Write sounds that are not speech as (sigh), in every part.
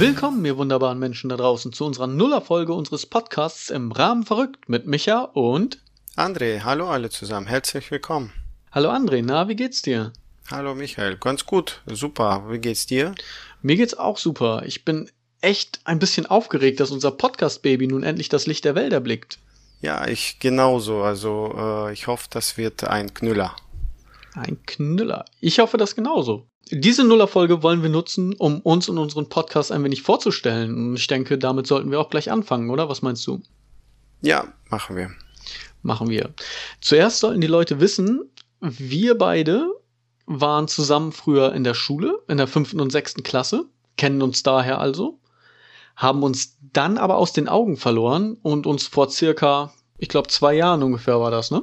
Willkommen, ihr wunderbaren Menschen da draußen, zu unserer Nullerfolge unseres Podcasts im Rahmen verrückt mit Micha und André. Hallo alle zusammen, herzlich willkommen. Hallo André, na, wie geht's dir? Hallo Michael, ganz gut, super. Wie geht's dir? Mir geht's auch super. Ich bin echt ein bisschen aufgeregt, dass unser Podcast-Baby nun endlich das Licht der Welt erblickt. Ja, ich genauso. Also äh, ich hoffe, das wird ein Knüller. Ein Knüller. Ich hoffe das genauso. Diese Nullerfolge wollen wir nutzen, um uns und unseren Podcast ein wenig vorzustellen. Und ich denke, damit sollten wir auch gleich anfangen, oder? Was meinst du? Ja, machen wir. Machen wir. Zuerst sollten die Leute wissen, wir beide waren zusammen früher in der Schule, in der fünften und sechsten Klasse, kennen uns daher also, haben uns dann aber aus den Augen verloren und uns vor circa, ich glaube, zwei Jahren ungefähr war das, ne?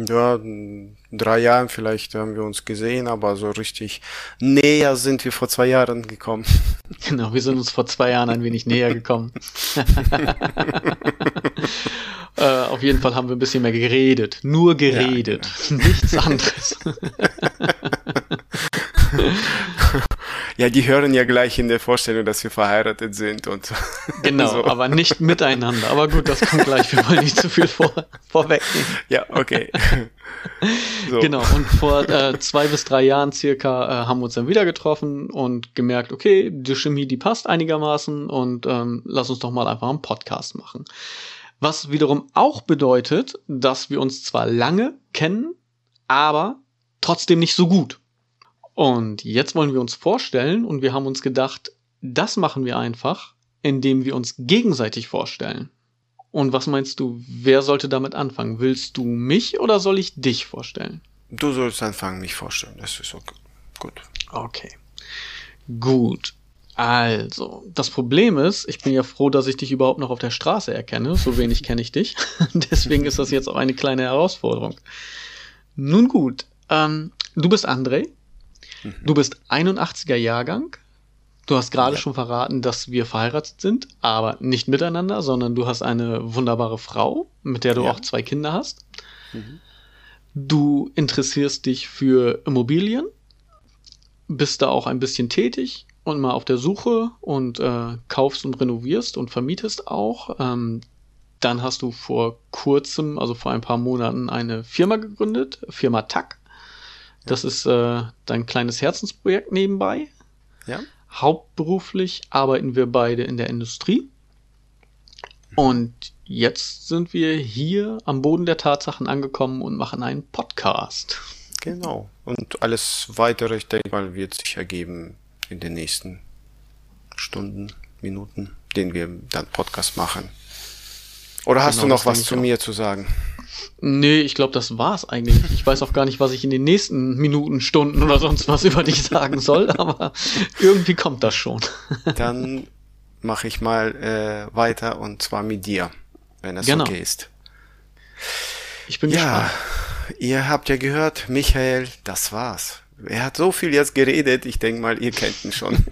Ja, drei Jahren vielleicht haben wir uns gesehen, aber so richtig näher sind wir vor zwei Jahren gekommen. (laughs) Genau, wir sind uns vor zwei Jahren ein wenig näher gekommen. (laughs) äh, auf jeden Fall haben wir ein bisschen mehr geredet. Nur geredet. Ja, genau. (laughs) Nichts anderes. Ja, die hören ja gleich in der Vorstellung, dass wir verheiratet sind und Genau, (laughs) so. aber nicht miteinander. Aber gut, das kommt gleich. Wir wollen nicht zu viel vor, vorwegnehmen. Ja, okay. (laughs) So. Genau, und vor äh, zwei bis drei Jahren circa äh, haben wir uns dann wieder getroffen und gemerkt, okay, die Chemie, die passt einigermaßen und ähm, lass uns doch mal einfach einen Podcast machen. Was wiederum auch bedeutet, dass wir uns zwar lange kennen, aber trotzdem nicht so gut. Und jetzt wollen wir uns vorstellen und wir haben uns gedacht, das machen wir einfach, indem wir uns gegenseitig vorstellen. Und was meinst du, wer sollte damit anfangen? Willst du mich oder soll ich dich vorstellen? Du sollst anfangen, mich vorstellen. Das ist okay. Gut. Okay. Gut. Also, das Problem ist, ich bin ja froh, dass ich dich überhaupt noch auf der Straße erkenne. So wenig kenne ich dich. (laughs) Deswegen ist das jetzt auch eine kleine Herausforderung. Nun gut, ähm, du bist André. Mhm. Du bist 81er Jahrgang. Du hast gerade ja. schon verraten, dass wir verheiratet sind, aber nicht miteinander, sondern du hast eine wunderbare Frau, mit der du ja. auch zwei Kinder hast. Mhm. Du interessierst dich für Immobilien, bist da auch ein bisschen tätig und mal auf der Suche und äh, kaufst und renovierst und vermietest auch. Ähm, dann hast du vor kurzem, also vor ein paar Monaten, eine Firma gegründet, Firma TAC. Das ist äh, dein kleines Herzensprojekt nebenbei. Ja. Hauptberuflich arbeiten wir beide in der Industrie. Und jetzt sind wir hier am Boden der Tatsachen angekommen und machen einen Podcast. Genau. Und alles weitere, ich denke mal, wird sich ergeben in den nächsten Stunden, Minuten, den wir dann Podcast machen. Oder hast genau, du noch was zu mir zu sagen? Nee, ich glaube, das war's eigentlich. Ich weiß auch gar nicht, was ich in den nächsten Minuten, Stunden oder sonst was über dich sagen soll, (laughs) aber irgendwie kommt das schon. Dann mache ich mal äh, weiter und zwar mit dir, wenn es genau. okay ist. Ich bin ja, gespannt. Ihr habt ja gehört, Michael, das war's. Er hat so viel jetzt geredet, ich denke mal, ihr kennt ihn schon. (laughs)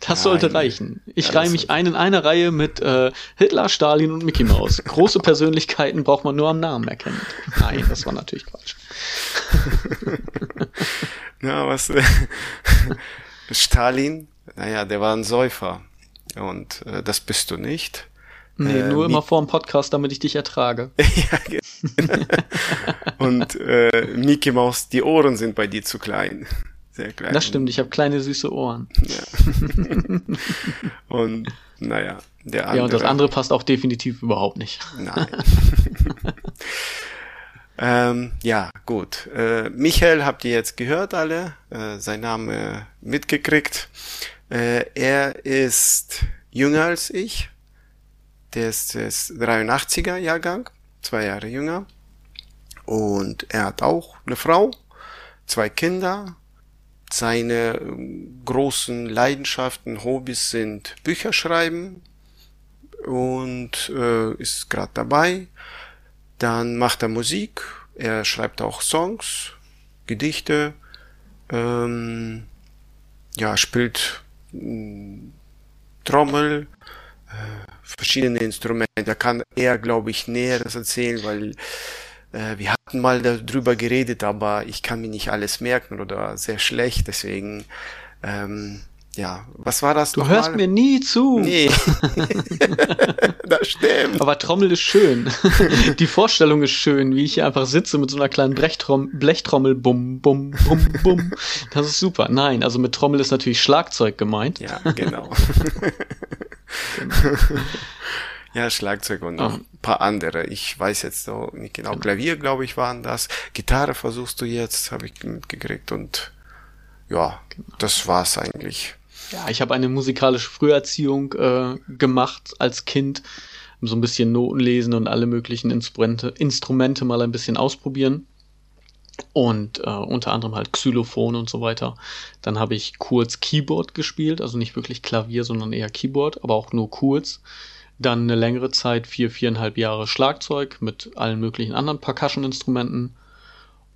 das sollte Nein. reichen. Ich ja, reihe mich ein in eine Reihe mit äh, Hitler, Stalin und Mickey Mouse. Große (laughs) Persönlichkeiten braucht man nur am Namen erkennen. Nein, das war natürlich Quatsch. (laughs) Na, was? Äh, (laughs) Stalin, naja, der war ein Säufer. Und äh, das bist du nicht. Nee, äh, nur immer vor dem Podcast, damit ich dich ertrage. ja, genau. Und äh, Mickey Mouse, die Ohren sind bei dir zu klein. Sehr klein. Das stimmt, ich habe kleine süße Ohren. Ja. und naja, der andere. Ja, und das andere passt auch definitiv überhaupt nicht. Nein. (laughs) ähm, ja, gut. Äh, Michael habt ihr jetzt gehört alle, äh, sein Name mitgekriegt. Äh, er ist jünger als ich, der ist, der ist 83er Jahrgang, zwei Jahre jünger. Und er hat auch eine Frau, zwei Kinder. Seine ähm, großen Leidenschaften, Hobbys sind Bücher schreiben und äh, ist gerade dabei. Dann macht er Musik, er schreibt auch Songs, Gedichte, ähm, ja, spielt äh, Trommel, äh, verschiedene Instrumente. Da kann er, glaube ich, Näheres erzählen, weil äh, wir hatten mal darüber geredet, aber ich kann mir nicht alles merken oder sehr schlecht. Deswegen, ähm, ja, was war das? Du hörst mal? mir nie zu. Nee. (laughs) das stimmt. Aber Trommel ist schön. (laughs) Die Vorstellung ist schön, wie ich hier einfach sitze mit so einer kleinen Blechtrom Blechtrommel, bum, bum, bum, bum. Das ist super. Nein, also mit Trommel ist natürlich Schlagzeug gemeint. Ja, genau. (laughs) genau. Ja, Schlagzeug und noch ein paar andere. Ich weiß jetzt noch nicht genau. genau. Klavier, glaube ich, waren das. Gitarre versuchst du jetzt, habe ich mitgekriegt. Und ja, genau. das war's eigentlich. Ja, ich habe eine musikalische Früherziehung äh, gemacht als Kind. So ein bisschen Noten lesen und alle möglichen Instrumente, Instrumente mal ein bisschen ausprobieren. Und äh, unter anderem halt Xylophon und so weiter. Dann habe ich kurz Keyboard gespielt, also nicht wirklich Klavier, sondern eher Keyboard, aber auch nur kurz. Dann eine längere Zeit, vier, viereinhalb Jahre Schlagzeug mit allen möglichen anderen Percussion-Instrumenten.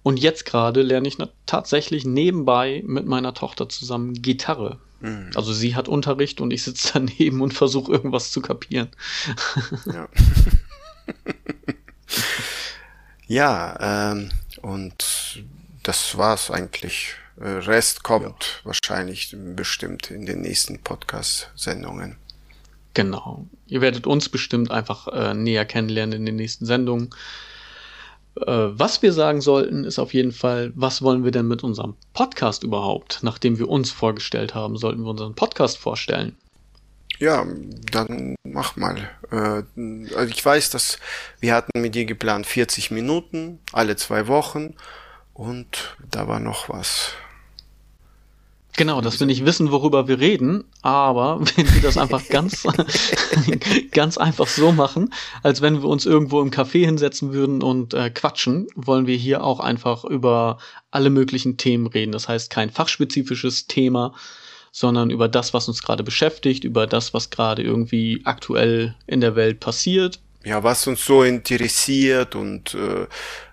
Und jetzt gerade lerne ich tatsächlich nebenbei mit meiner Tochter zusammen Gitarre. Mhm. Also sie hat Unterricht und ich sitze (laughs) daneben und versuche irgendwas zu kapieren. Ja, (laughs) ja ähm, und das war's eigentlich. Äh, Rest kommt ja. wahrscheinlich bestimmt in den nächsten Podcast-Sendungen. Genau. Ihr werdet uns bestimmt einfach äh, näher kennenlernen in den nächsten Sendungen. Äh, was wir sagen sollten, ist auf jeden Fall, was wollen wir denn mit unserem Podcast überhaupt? Nachdem wir uns vorgestellt haben, sollten wir unseren Podcast vorstellen. Ja, dann mach mal. Äh, also ich weiß, dass wir hatten mit dir geplant 40 Minuten, alle zwei Wochen und da war noch was. Genau, dass wir nicht wissen, worüber wir reden, aber (laughs) wenn wir das einfach ganz, (laughs) ganz einfach so machen, als wenn wir uns irgendwo im Café hinsetzen würden und äh, quatschen, wollen wir hier auch einfach über alle möglichen Themen reden. Das heißt, kein fachspezifisches Thema, sondern über das, was uns gerade beschäftigt, über das, was gerade irgendwie aktuell in der Welt passiert. Ja, was uns so interessiert und äh,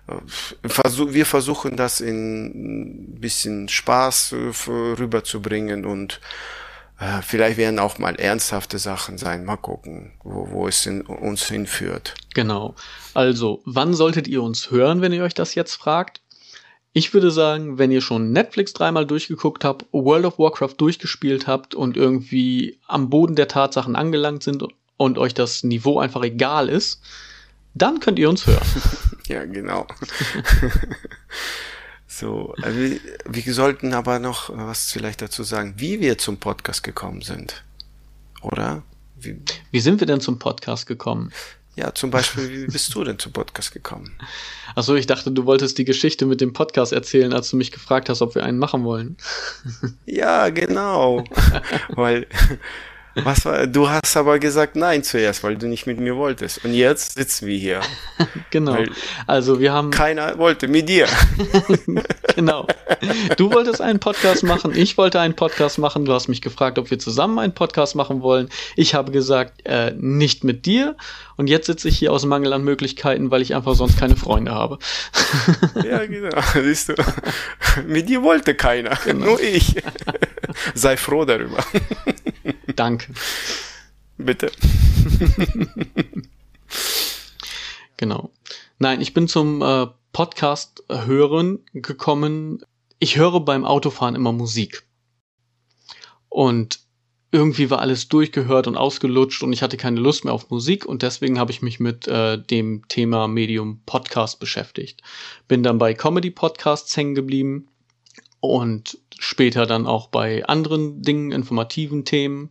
wir versuchen das in ein bisschen Spaß äh, rüberzubringen und äh, vielleicht werden auch mal ernsthafte Sachen sein. Mal gucken, wo, wo es in, uns hinführt. Genau. Also, wann solltet ihr uns hören, wenn ihr euch das jetzt fragt? Ich würde sagen, wenn ihr schon Netflix dreimal durchgeguckt habt, World of Warcraft durchgespielt habt und irgendwie am Boden der Tatsachen angelangt sind und euch das Niveau einfach egal ist, dann könnt ihr uns hören. (laughs) ja, genau. (laughs) so, äh, wir, wir sollten aber noch was vielleicht dazu sagen, wie wir zum Podcast gekommen sind. Oder? Wie, wie sind wir denn zum Podcast gekommen? Ja, zum Beispiel, wie bist du denn zum Podcast gekommen? (laughs) Achso, ich dachte, du wolltest die Geschichte mit dem Podcast erzählen, als du mich gefragt hast, ob wir einen machen wollen. Ja, genau. Weil was war, du hast aber gesagt nein zuerst, weil du nicht mit mir wolltest. Und jetzt sitzen wir hier. (laughs) genau. Also wir haben. Keiner wollte mit dir. (laughs) genau. Du wolltest einen Podcast machen, ich wollte einen Podcast machen. Du hast mich gefragt, ob wir zusammen einen Podcast machen wollen. Ich habe gesagt, äh, nicht mit dir. Und jetzt sitze ich hier aus Mangel an Möglichkeiten, weil ich einfach sonst keine Freunde habe. (laughs) ja, genau. Siehst du. Mit dir wollte keiner. Genau. Nur ich. Sei froh darüber. Danke. Bitte. (laughs) genau. Nein, ich bin zum äh, Podcast hören gekommen. Ich höre beim Autofahren immer Musik. Und irgendwie war alles durchgehört und ausgelutscht und ich hatte keine Lust mehr auf Musik und deswegen habe ich mich mit äh, dem Thema Medium Podcast beschäftigt. Bin dann bei Comedy Podcasts hängen geblieben und später dann auch bei anderen Dingen, informativen Themen.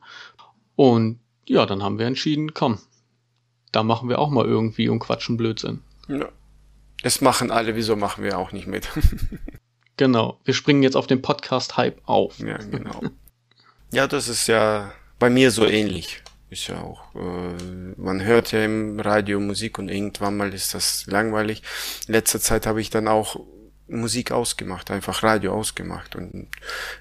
Und ja, dann haben wir entschieden, komm, da machen wir auch mal irgendwie und quatschen Blödsinn. Ja. Es machen alle, wieso machen wir auch nicht mit? (laughs) genau, wir springen jetzt auf den Podcast-Hype auf. Ja, genau. ja, das ist ja bei mir so ähnlich. Ist ja auch, äh, man hört ja im Radio Musik und irgendwann mal ist das langweilig. In letzter Zeit habe ich dann auch Musik ausgemacht, einfach Radio ausgemacht. Und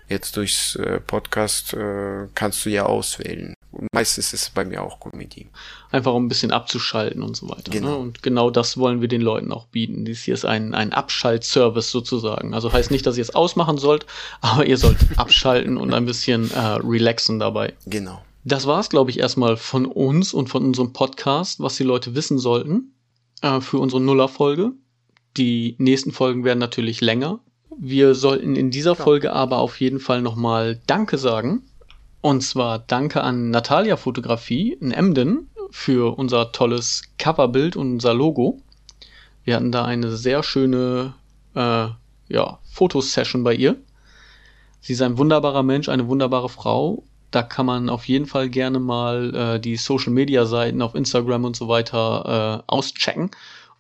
jetzt durchs äh, Podcast äh, kannst du ja auswählen. Meistens ist es bei mir auch Comedy. Einfach um ein bisschen abzuschalten und so weiter. Ne? Genau. Ne? Und genau das wollen wir den Leuten auch bieten. Dies hier ist ein, ein Abschaltservice sozusagen. Also heißt nicht, dass ihr es ausmachen sollt, (laughs) aber ihr sollt abschalten und ein bisschen äh, relaxen dabei. Genau. Das war es, glaube ich, erstmal von uns und von unserem Podcast, was die Leute wissen sollten äh, für unsere Nuller-Folge. Die nächsten Folgen werden natürlich länger. Wir sollten in dieser Folge aber auf jeden Fall nochmal Danke sagen Und zwar danke an Natalia Fotografie in Emden für unser tolles Coverbild und unser Logo. Wir hatten da eine sehr schöne äh, ja, Fotosession bei ihr. Sie ist ein wunderbarer Mensch, eine wunderbare Frau. Da kann man auf jeden Fall gerne mal äh, die Social Media Seiten auf Instagram und so weiter äh, auschecken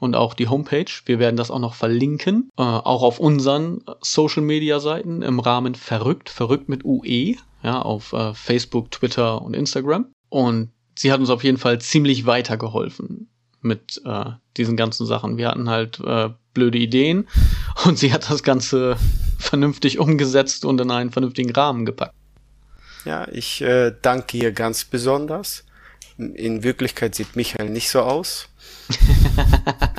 und auch die Homepage. Wir werden das auch noch verlinken, äh, auch auf unseren Social Media Seiten im Rahmen verrückt, verrückt mit UE, ja, auf äh, Facebook, Twitter und Instagram. Und sie hat uns auf jeden Fall ziemlich weitergeholfen mit äh, diesen ganzen Sachen. Wir hatten halt äh, blöde Ideen (laughs) und sie hat das Ganze vernünftig umgesetzt und in einen vernünftigen Rahmen gepackt. Ja, ich äh, danke ihr ganz besonders. In Wirklichkeit sieht Michael nicht so aus. (laughs)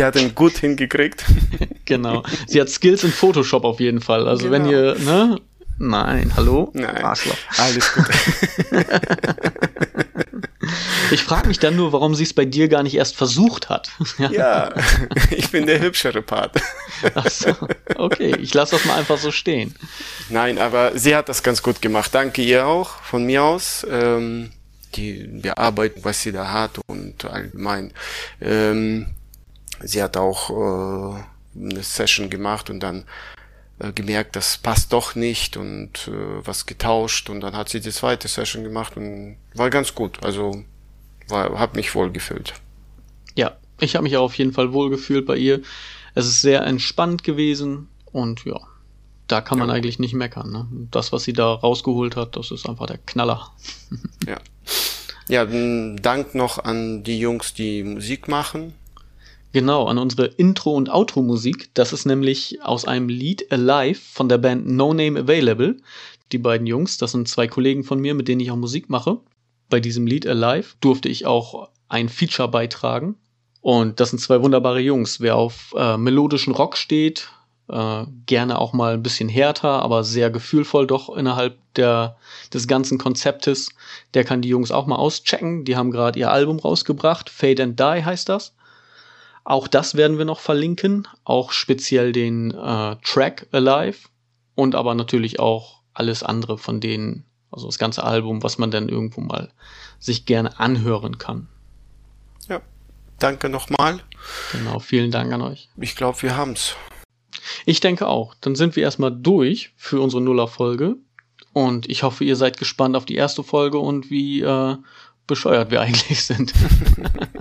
sie hat ihn gut hingekriegt. (laughs) genau. Sie hat Skills in Photoshop auf jeden Fall. Also genau. wenn ihr, ne? Nein, hallo? Nein. Arschloch. Alles gut. (laughs) Ich frage mich dann nur, warum sie es bei dir gar nicht erst versucht hat. (laughs) ja, ich bin der hübschere Part. Ach so, okay, ich lasse das mal einfach so stehen. Nein, aber sie hat das ganz gut gemacht. Danke ihr auch von mir aus. Ähm, die Bearbeitung, was sie da hat und allgemein. Ähm, sie hat auch äh, eine Session gemacht und dann äh, gemerkt, das passt doch nicht und äh, was getauscht und dann hat sie die zweite Session gemacht und war ganz gut. Also war, hab mich wohl gefühlt. Ja, ich habe mich auch auf jeden Fall wohl gefühlt bei ihr. Es ist sehr entspannt gewesen und ja, da kann man ja. eigentlich nicht meckern. Ne? Das, was sie da rausgeholt hat, das ist einfach der Knaller. ja. Ja, Dank noch an die Jungs, die Musik machen. Genau, an unsere Intro- und Outro-Musik. Das ist nämlich aus einem Lied Alive von der Band No Name Available. Die beiden Jungs, das sind zwei Kollegen von mir, mit denen ich auch Musik mache. Bei diesem Lied Alive durfte ich auch ein Feature beitragen. Und das sind zwei wunderbare Jungs. Wer auf äh, melodischen Rock steht, äh, gerne auch mal ein bisschen härter, aber sehr gefühlvoll doch innerhalb der, des ganzen Konzeptes, der kann die Jungs auch mal auschecken. Die haben gerade ihr Album rausgebracht, Fade and Die heißt das. Auch das werden wir noch verlinken, auch speziell den äh, Track Alive und aber natürlich auch alles andere von denen also das ganze Album, was man dann irgendwo mal sich gerne anhören kann. Ja, danke nochmal. Genau, vielen Dank an euch. Ich glaube, wir haben's. Ich denke auch. Dann sind wir erstmal durch für unsere Nuller-Folge. Und ich hoffe, ihr seid gespannt auf die erste Folge und wie äh, bescheuert wir (laughs) eigentlich sind.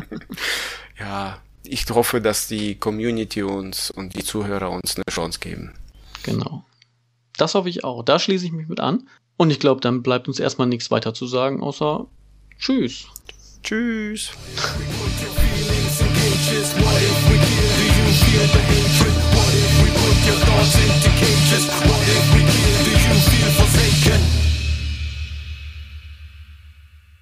(laughs) ja, ich hoffe, dass die Community uns und die Zuhörer uns eine Chance geben. Genau. Das hoffe ich auch. Da schließe ich mich mit an. Und ich glaube, dann bleibt uns erstmal nichts weiter zu sagen, außer Tschüss. Tschüss. What thoughts into cages? What if we kill? Do you feel forsaken?